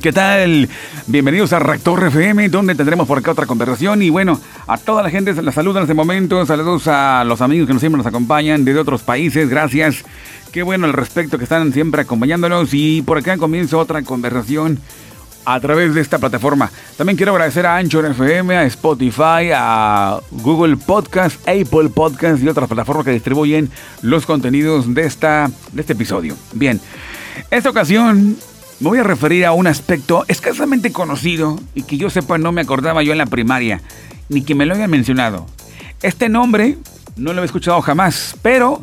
¿Qué tal? Bienvenidos a Rector FM, donde tendremos por acá otra conversación. Y bueno, a toda la gente la saludan en este momento. Saludos a los amigos que nos siempre nos acompañan desde otros países. Gracias. Qué bueno el respecto que están siempre acompañándonos. Y por acá comienza otra conversación a través de esta plataforma. También quiero agradecer a Anchor FM, a Spotify, a Google Podcast, Apple Podcast y otras plataformas que distribuyen los contenidos de, esta, de este episodio. Bien, esta ocasión me voy a referir a un aspecto escasamente conocido y que yo sepa no me acordaba yo en la primaria, ni que me lo hayan mencionado. Este nombre no lo he escuchado jamás, pero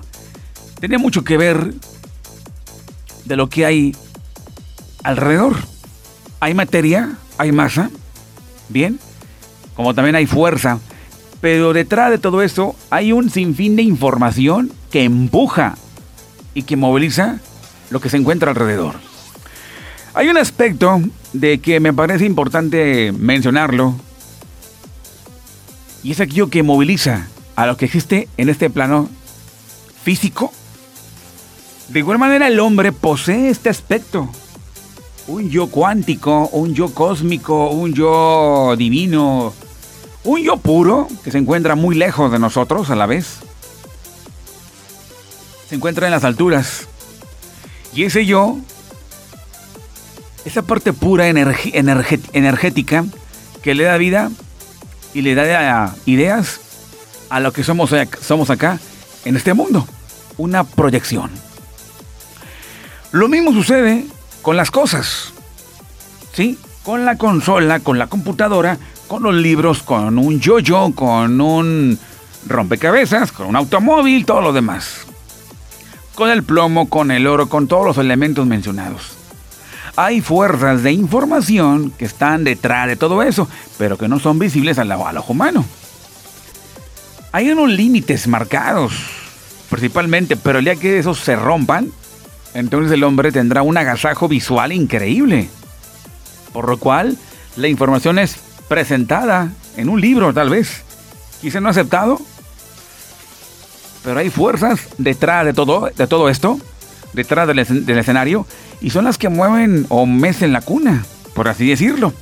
tiene mucho que ver de lo que hay alrededor. Hay materia, hay masa, bien, como también hay fuerza, pero detrás de todo esto hay un sinfín de información que empuja y que moviliza lo que se encuentra alrededor. Hay un aspecto de que me parece importante mencionarlo, y es aquello que moviliza a lo que existe en este plano físico. De igual manera el hombre posee este aspecto. Un yo cuántico, un yo cósmico, un yo divino, un yo puro que se encuentra muy lejos de nosotros a la vez. Se encuentra en las alturas. Y ese yo esa parte pura energética que le da vida y le da ideas a lo que somos, somos acá en este mundo. Una proyección. Lo mismo sucede con las cosas. ¿Sí? Con la consola, con la computadora, con los libros, con un yo-yo, con un rompecabezas, con un automóvil, todo lo demás. Con el plomo, con el oro, con todos los elementos mencionados hay fuerzas de información que están detrás de todo eso, pero que no son visibles al, ojo humano. Hay unos límites marcados, principalmente, pero el día que esos se rompan, entonces el hombre tendrá un agasajo visual increíble. Por lo cual, la información es presentada en un libro, tal vez. Quizá no aceptado. Pero hay fuerzas detrás de todo, de todo esto, detrás del escenario, y son las que mueven o mecen la cuna, por así decirlo.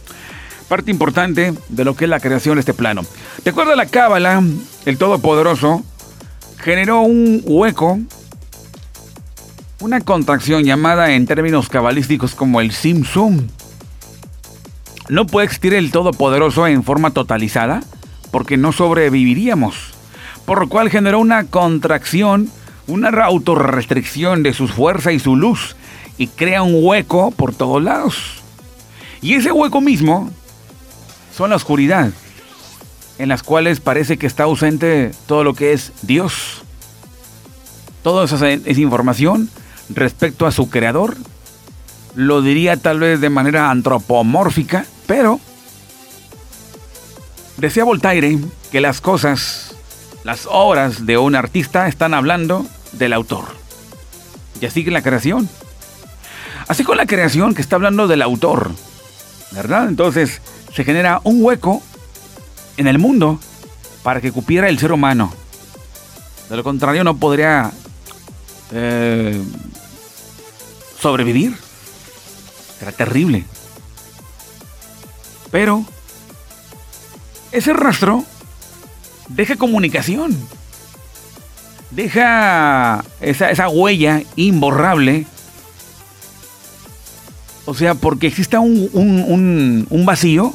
Parte importante de lo que es la creación de este plano. De acuerdo a la Cábala, el Todopoderoso generó un hueco, una contracción llamada en términos cabalísticos como el Simsum. No puede existir el Todopoderoso en forma totalizada porque no sobreviviríamos, por lo cual generó una contracción, una autorrestricción de su fuerza y su luz, y crea un hueco por todos lados. Y ese hueco mismo son la oscuridad, en las cuales parece que está ausente todo lo que es Dios. Toda esa, esa información respecto a su creador, lo diría tal vez de manera antropomórfica, pero decía Voltaire que las cosas, las obras de un artista están hablando del autor. Y así que la creación Así con la creación que está hablando del autor, ¿verdad? Entonces se genera un hueco en el mundo para que cupiera el ser humano. De lo contrario no podría eh, sobrevivir. Era terrible. Pero ese rastro deja comunicación. Deja esa, esa huella imborrable o sea, porque exista un, vacío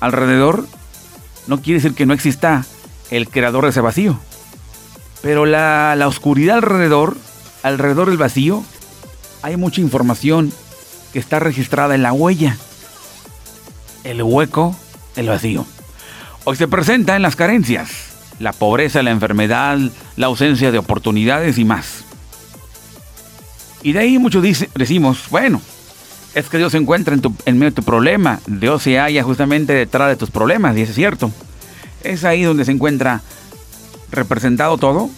alrededor, no quiere decir que no exista el creador de ese vacío. Pero la, la oscuridad alrededor, alrededor del vacío, hay mucha información que está registrada en la huella. El hueco, el vacío. Hoy se presenta en las carencias, la pobreza, la enfermedad, la ausencia de oportunidades y más. Y de ahí muchos decimos, bueno, es que Dios se encuentra en, medio de tu problema. Dios se halla justamente detrás de tus problemas, y es cierto. Es ahí donde se encuentra representado todo,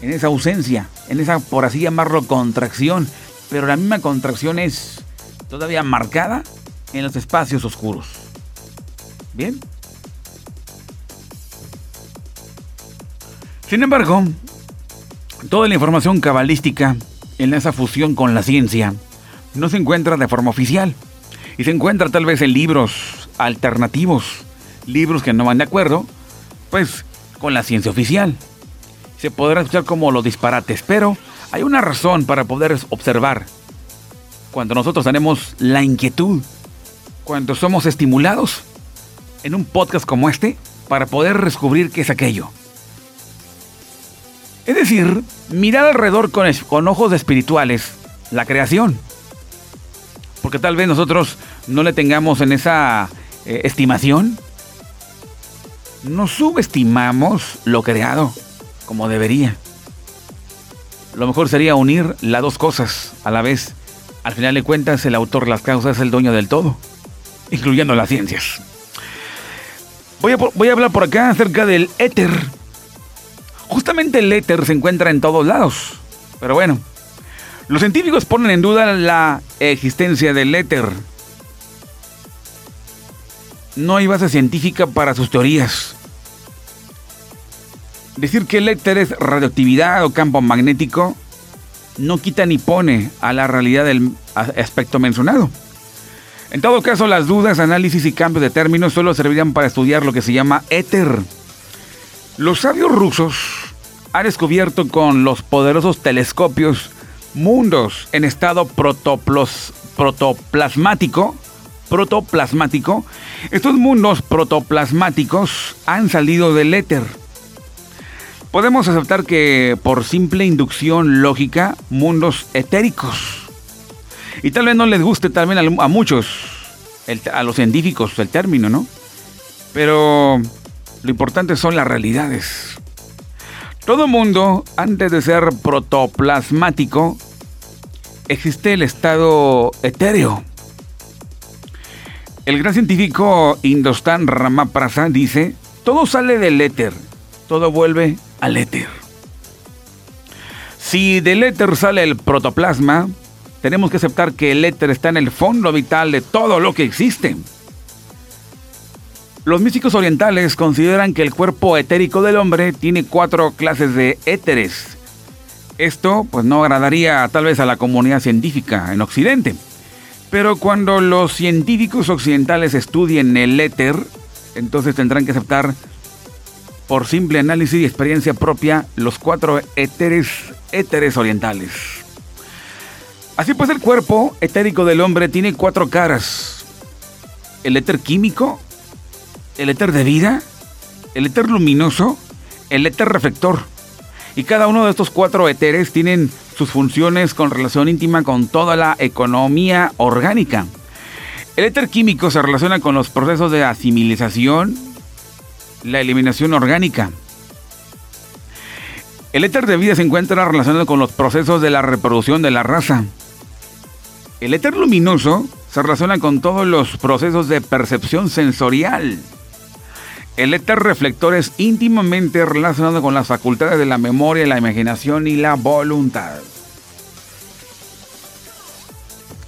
en esa ausencia, en esa, por así llamarlo, contracción. Pero la misma contracción es todavía marcada en los espacios oscuros. ¿Bien? Sin embargo, toda la información cabalística en esa fusión con la ciencia no se encuentra de forma oficial. Y se encuentra tal vez en libros alternativos, libros que no van de acuerdo, pues con la ciencia oficial. Se podrá escuchar como los disparates, pero hay una razón para poder observar. Cuando nosotros tenemos la inquietud, cuando somos estimulados en un podcast como este, para poder descubrir qué es aquello. Es decir, mirar alrededor con, con ojos espirituales la creación. Porque tal vez nosotros no le tengamos en esa eh, estimación. No subestimamos lo creado como debería. Lo mejor sería unir las dos cosas a la vez. Al final de cuentas, el autor las causas es el dueño del todo, incluyendo las ciencias. Voy a, voy a hablar por acá acerca del éter. Justamente el éter se encuentra en todos lados. Pero bueno, los científicos ponen en duda la existencia del éter. No hay base científica para sus teorías. Decir que el éter es radioactividad o campo magnético no quita ni pone a la realidad del aspecto mencionado. En todo caso, las dudas, análisis y cambios de términos solo servirían para estudiar lo que se llama éter. Los sabios rusos han descubierto con los poderosos telescopios mundos en estado protoplasmático. Protoplasmático. Estos mundos protoplasmáticos han salido del éter. Podemos aceptar que por simple inducción lógica, mundos etéricos y tal vez no les guste también a, muchos, a los científicos, el término, ¿no? Pero lo importante son las realidades. Todo mundo, antes de ser protoplasmático, existe el estado etéreo. El gran científico Indostan Ramaprasad dice, todo sale del éter, todo vuelve al éter. Si del éter sale el protoplasma, tenemos que aceptar que el éter está en el fondo vital de todo lo que existe. Los místicos orientales consideran que el cuerpo etérico del hombre tiene cuatro clases de éteres. Esto pues no agradaría tal vez a la comunidad científica en Occidente. Pero cuando los científicos occidentales estudien el éter, entonces tendrán que aceptar por simple análisis y experiencia propia los cuatro éteres, éteres orientales. Así pues el cuerpo etérico del hombre tiene cuatro caras. El éter químico, el éter de vida, el éter luminoso, el éter reflector. Y cada uno de estos cuatro éteres tienen sus funciones con relación íntima con toda la economía orgánica. El éter químico se relaciona con los procesos de asimilización, la eliminación orgánica. El éter de vida se encuentra relacionado con los procesos de la reproducción de la raza. El éter luminoso se relaciona con todos los procesos de percepción sensorial. El éter reflector es íntimamente relacionado con las facultades de la memoria, la imaginación y la voluntad.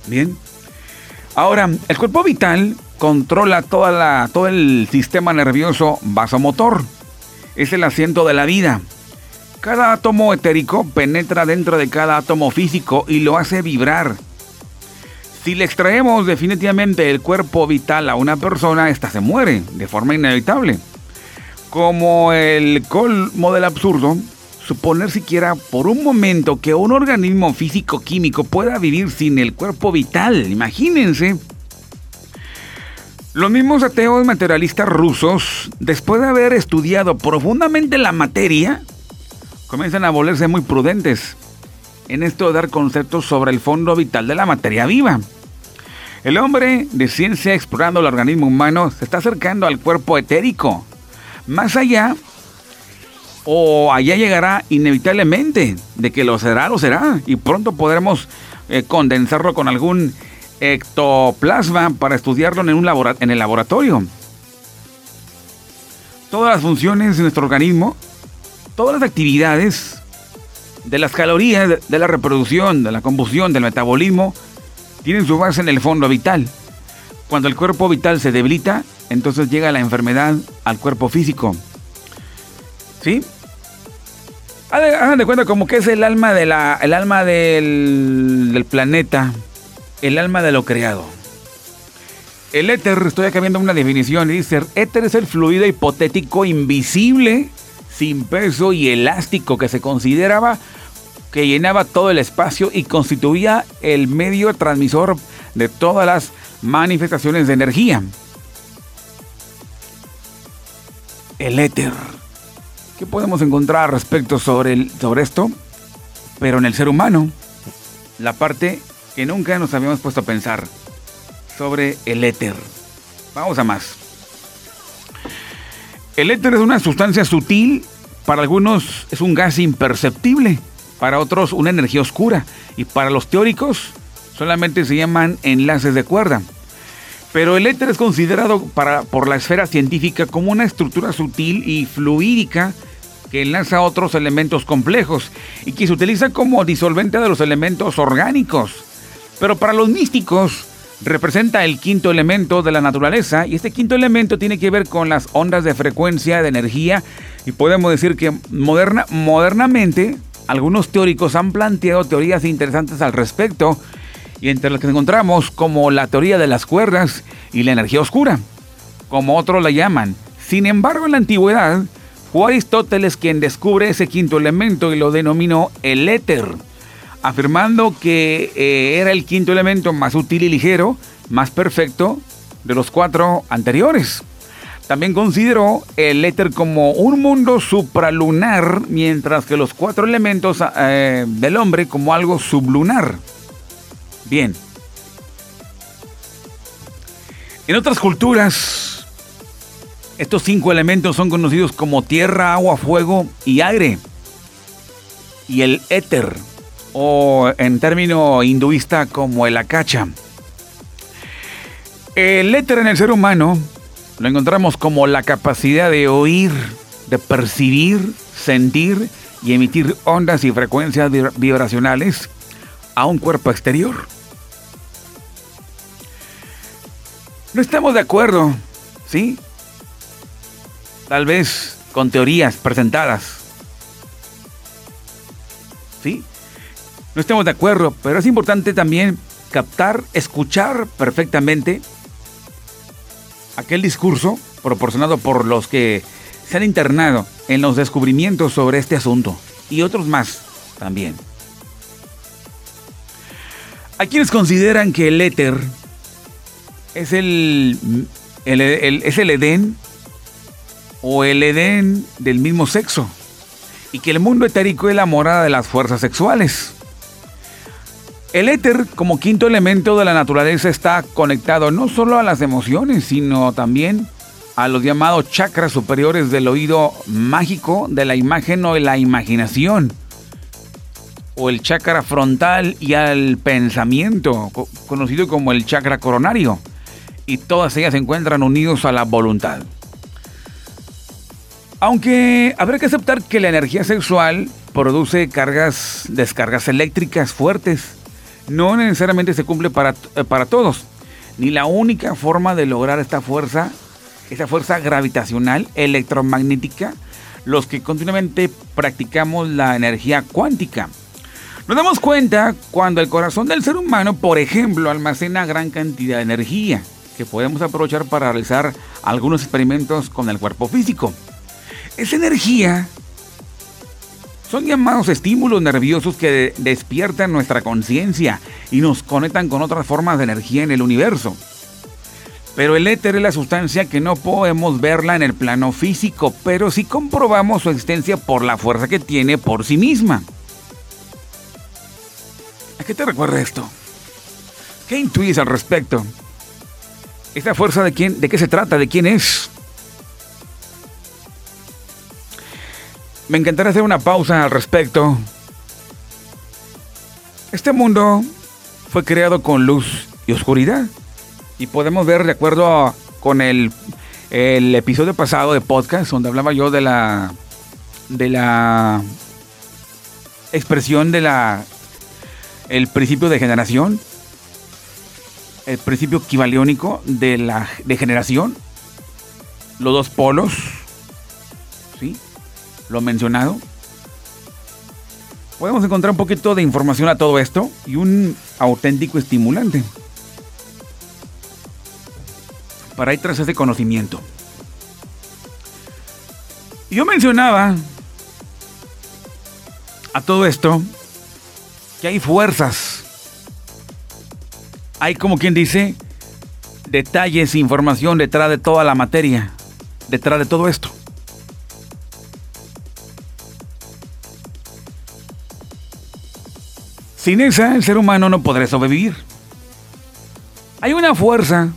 Bien. Ahora, el cuerpo vital controla toda la, todo el sistema nervioso vasomotor. Es el asiento de la vida. Cada átomo etérico penetra dentro de cada átomo físico y lo hace vibrar si le extraemos definitivamente el cuerpo vital a una persona, ésta se muere de forma inevitable. Como el colmo del absurdo, suponer siquiera por un momento que un organismo físico-químico pueda vivir sin el cuerpo vital. Imagínense. Los mismos ateos materialistas rusos, después de haber estudiado profundamente la materia, comienzan a volverse muy prudentes en esto de dar conceptos sobre el fondo vital de la materia viva. El hombre de ciencia explorando el organismo humano se está acercando al cuerpo etérico. Más allá, o allá llegará inevitablemente, de que lo será, lo será, y pronto podremos eh, condensarlo con algún ectoplasma para estudiarlo en, un en el laboratorio. Todas las funciones de nuestro organismo, todas las actividades de las calorías, de la reproducción, de la combustión, del metabolismo, tienen su base en el fondo vital. Cuando el cuerpo vital se debilita, entonces llega la enfermedad al cuerpo físico. ¿Sí? Hagan de cuenta como que es el alma, de la, el alma del, planeta, el alma de lo creado. El éter, estoy acá viendo una definición, dice, éter es el fluido hipotético invisible, sin peso y elástico que se consideraba que llenaba todo el espacio y constituía el medio transmisor de todas las manifestaciones de energía. El éter. ¿Qué podemos encontrar respecto sobre, sobre esto? Pero en el ser humano, la parte que nunca nos habíamos puesto a pensar sobre el éter. Vamos a más. El éter es una sustancia sutil, para algunos es un gas imperceptible, para otros una energía oscura y para los teóricos solamente se llaman enlaces de cuerda. Pero el éter es considerado para, por la esfera científica como una estructura sutil y fluídica que enlaza otros elementos complejos y que se utiliza como disolvente de los elementos orgánicos. Pero para los místicos representa el quinto elemento de la naturaleza y este quinto elemento tiene que ver con las ondas de frecuencia de energía y podemos decir que moderna, modernamente algunos teóricos han planteado teorías interesantes al respecto y entre las que encontramos como la teoría de las cuerdas y la energía oscura, como otros la llaman. Sin embargo, en la antigüedad fue Aristóteles quien descubre ese quinto elemento y lo denominó el éter, afirmando que eh, era el quinto elemento más útil y ligero, más perfecto de los cuatro anteriores. También consideró el éter como un mundo supralunar, mientras que los cuatro elementos eh, del hombre como algo sublunar. Bien. En otras culturas, estos cinco elementos son conocidos como tierra, agua, fuego y aire. Y el éter, o en término hinduista como el akacha. El éter en el ser humano lo encontramos como la capacidad de oír, de percibir, sentir y emitir ondas y frecuencias vibracionales a un cuerpo exterior. No estamos de acuerdo, ¿sí? Tal vez con teorías presentadas. ¿Sí? No estamos de acuerdo, pero es importante también captar, escuchar perfectamente aquel discurso proporcionado por los que se han internado en los descubrimientos sobre este asunto y otros más también. Hay quienes consideran que el éter es el, es el Edén o el Edén del mismo sexo y que el mundo etérico es la morada de las fuerzas sexuales. El éter, como quinto elemento de la naturaleza, está conectado no solo a las emociones, sino también a los llamados chakras superiores del oído mágico, de la imagen o de la imaginación, o el chakra frontal y al pensamiento, conocido como el chakra coronario y todas ellas se encuentran unidos a la voluntad. Aunque habrá que aceptar que la energía sexual produce cargas, descargas eléctricas fuertes, no necesariamente se cumple para, eh, para todos, ni la única forma de lograr esta fuerza, esta fuerza gravitacional electromagnética, los que continuamente practicamos la energía cuántica. Nos damos cuenta cuando el corazón del ser humano, por ejemplo, almacena gran cantidad de energía que podemos aprovechar para realizar algunos experimentos con el cuerpo físico. Esa energía son llamados estímulos nerviosos que despiertan nuestra conciencia y nos conectan con otras formas de energía en el universo. Pero el éter es la sustancia que no podemos verla en el plano físico, pero sí comprobamos su existencia por la fuerza que tiene por sí misma. ¿A qué te recuerda esto? ¿Qué intuyes al respecto? ¿Esta fuerza de quién, de qué se trata? ¿De quién es? Me encantaría hacer una pausa al respecto. Este mundo fue creado con luz y oscuridad. Y podemos ver, de acuerdo con el, el episodio pasado de podcast, donde hablaba yo de la, de la expresión de la el principio de generación, el principio equivaliónico de la degeneración, los dos polos. Lo mencionado. Podemos encontrar un poquito de información a todo esto y un auténtico estimulante. para ir tras ese conocimiento. Yo mencionaba a todo esto que hay fuerzas. Hay como quien dice detalles, información detrás de toda la materia, detrás de todo esto. Sin esa, el ser humano no podrá sobrevivir. Hay una fuerza,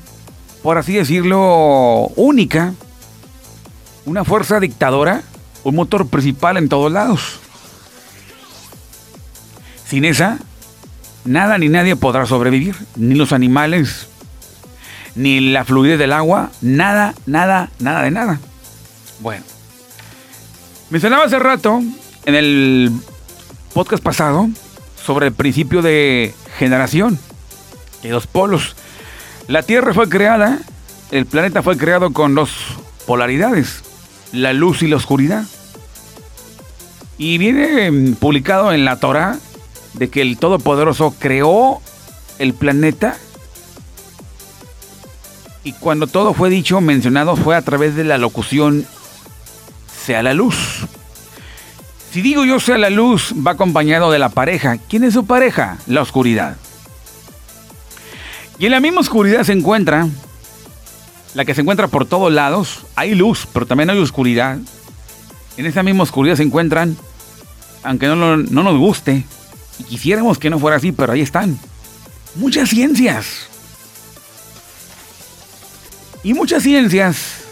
por así decirlo, única, una fuerza dictadora, un motor principal en todos lados. Sin esa, nada ni nadie podrá sobrevivir, ni los animales, ni la fluidez del agua, nada, nada, nada de nada. Bueno, mencionaba hace rato, en el podcast pasado, sobre el principio de generación de dos polos. La Tierra fue creada, el planeta fue creado con dos polaridades, la luz y la oscuridad. Y viene mm, publicado en la Torah de que el Todopoderoso creó el planeta y cuando todo fue dicho, mencionado, fue a través de la locución sea la luz. Si digo yo sea la luz, va acompañado de la pareja. ¿Quién es su pareja? La oscuridad. Y en la misma oscuridad se encuentra, la que se encuentra por todos lados, hay luz, pero también hay oscuridad. En esa misma oscuridad se encuentran, aunque no, no nos guste, y quisiéramos que no fuera así, pero ahí están, muchas ciencias. Y muchas ciencias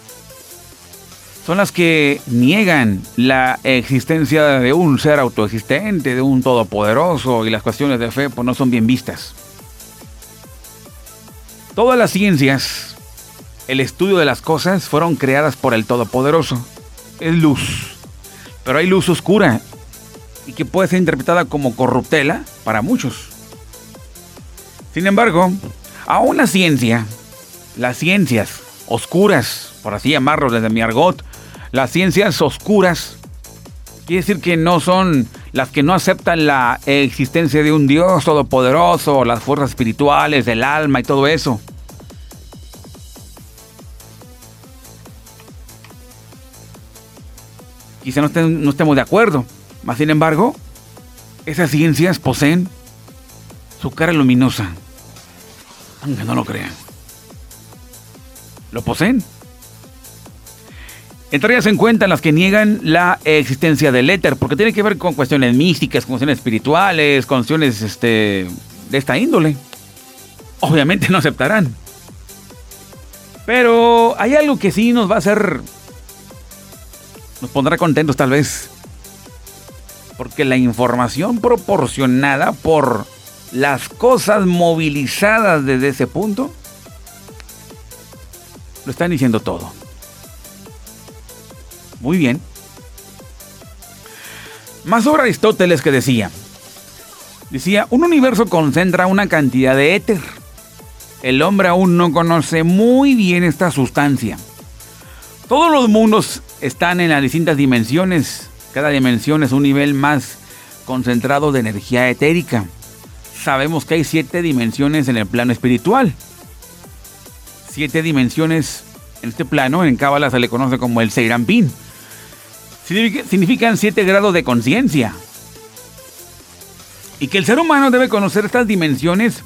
son las que niegan la existencia de un ser autoexistente, de un todopoderoso, y las cuestiones de fe pues no son bien vistas. Todas las ciencias, el estudio de las cosas, fueron creadas por el Todopoderoso. Es luz. Pero hay luz oscura y que puede ser interpretada como corruptela para muchos. Sin embargo, aún la ciencia, las ciencias oscuras, por así llamarlo desde mi argot, las ciencias oscuras quiere decir que no son las que no aceptan la existencia de un Dios todopoderoso, las fuerzas espirituales, del alma y todo eso. Quizá no, no estemos de acuerdo, mas sin embargo, esas ciencias poseen su cara luminosa, aunque no lo crean. Lo poseen. Entre ellas se encuentran las que niegan la existencia del éter, porque tiene que ver con cuestiones místicas, con cuestiones espirituales, cuestiones este, de esta índole. Obviamente no aceptarán. Pero hay algo que sí nos va a hacer. Nos pondrá contentos tal vez. Porque la información proporcionada por las cosas movilizadas desde ese punto lo están diciendo todo. Muy bien. Más sobre Aristóteles que decía, decía, un universo concentra una cantidad de éter. El hombre aún no conoce muy bien esta sustancia. Todos los mundos están en las distintas dimensiones. Cada dimensión es un nivel más concentrado de energía etérica. Sabemos que hay siete dimensiones en el plano espiritual. Siete dimensiones en este plano, en Cábala se le conoce como el Seirampín significan siete grados de conciencia. Y que el ser humano debe conocer estas dimensiones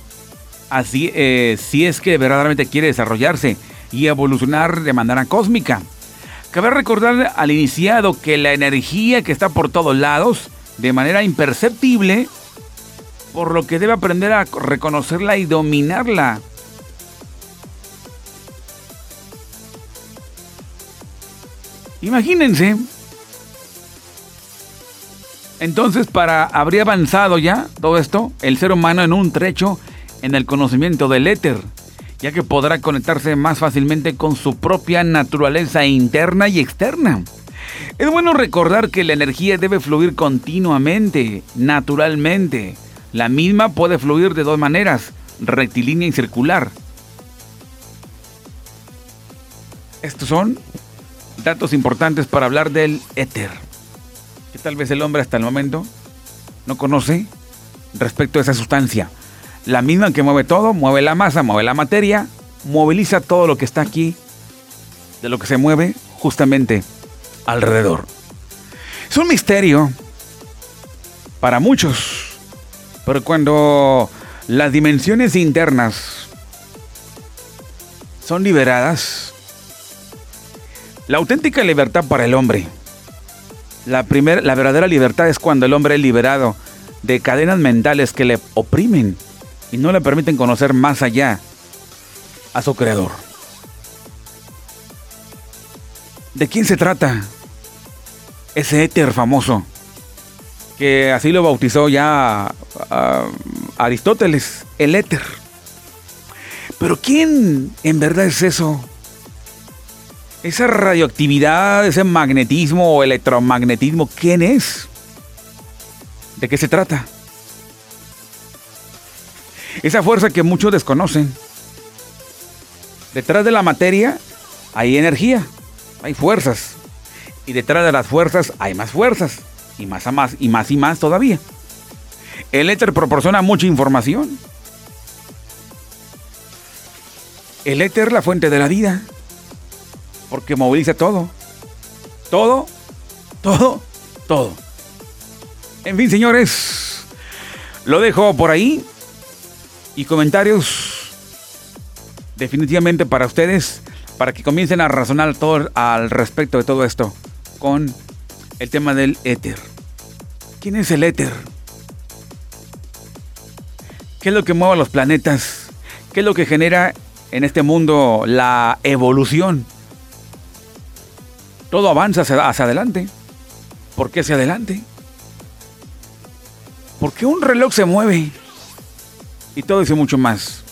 así eh, si es que verdaderamente quiere desarrollarse y evolucionar de manera cósmica. Cabe recordar al iniciado que la energía que está por todos lados, de manera imperceptible, por lo que debe aprender a reconocerla y dominarla. Imagínense entonces, para habría avanzado ya todo esto, el ser humano en un trecho en el conocimiento del éter, ya que podrá conectarse más fácilmente con su propia naturaleza interna y externa. Es bueno recordar que la energía debe fluir continuamente, naturalmente. La misma puede fluir de dos maneras, rectilínea y circular. Estos son datos importantes para hablar del éter que tal vez el hombre hasta el momento no conoce respecto a esa sustancia. La misma que mueve todo, mueve la masa, mueve la materia, moviliza todo lo que está aquí, de lo que se mueve justamente alrededor. Es un misterio para muchos, pero cuando las dimensiones internas son liberadas, la auténtica libertad para el hombre, la, la verdadera libertad es cuando el hombre es liberado de cadenas mentales que le oprimen y no le permiten conocer más allá a su creador. ¿De quién se trata? Ese éter famoso, que así lo bautizó ya Aristóteles, el éter. Pero ¿quién en verdad es eso? Esa radioactividad, ese magnetismo o electromagnetismo, ¿quién es? ¿De qué se trata? Esa fuerza que muchos desconocen. Detrás de la materia hay energía, hay fuerzas. Y detrás de las fuerzas hay más fuerzas. Y más a más, y más y más todavía. El éter proporciona mucha información. El éter, la fuente de la vida. Porque moviliza todo. Todo, todo, todo. En fin, señores, lo dejo por ahí. Y comentarios definitivamente para ustedes, para que comiencen a razonar todo al respecto de todo esto con el tema del éter. ¿Quién es el éter? ¿Qué es lo que mueve a los planetas? ¿Qué es lo que genera en este mundo la evolución? Todo avanza hacia, adelante. ¿Por qué hacia adelante? ¿Por qué un reloj se mueve? Y todo eso mucho más.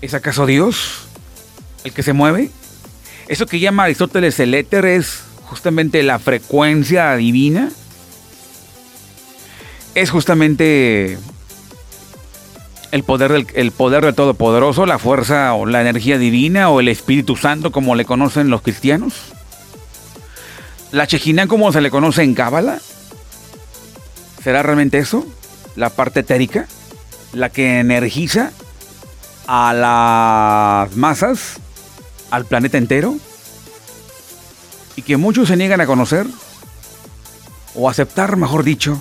¿Es acaso Dios el que se mueve? Eso que llama Aristóteles el éter es justamente la frecuencia divina. Es justamente el poder del el poder del Todopoderoso, la fuerza o la energía divina o el Espíritu Santo como le conocen los cristianos. La Chejina como se le conoce en Cábala. ¿Será realmente eso? ¿La parte etérica? ¿La que energiza a las masas? ¿Al planeta entero? Y que muchos se niegan a conocer o aceptar, mejor dicho,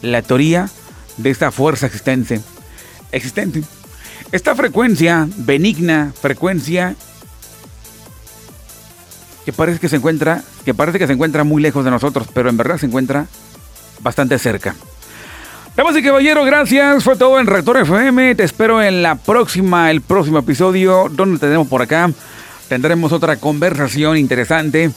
la teoría de esta fuerza existente. Existente. Esta frecuencia, benigna frecuencia, que parece que se encuentra, que parece que se encuentra muy lejos de nosotros, pero en verdad se encuentra bastante cerca. Damas y caballeros, gracias. Fue todo en Rector FM. Te espero en la próxima, el próximo episodio, donde tenemos por acá. Tendremos otra conversación interesante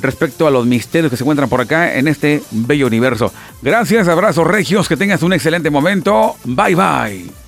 respecto a los misterios que se encuentran por acá en este bello universo. Gracias, abrazos regios, que tengas un excelente momento. Bye bye.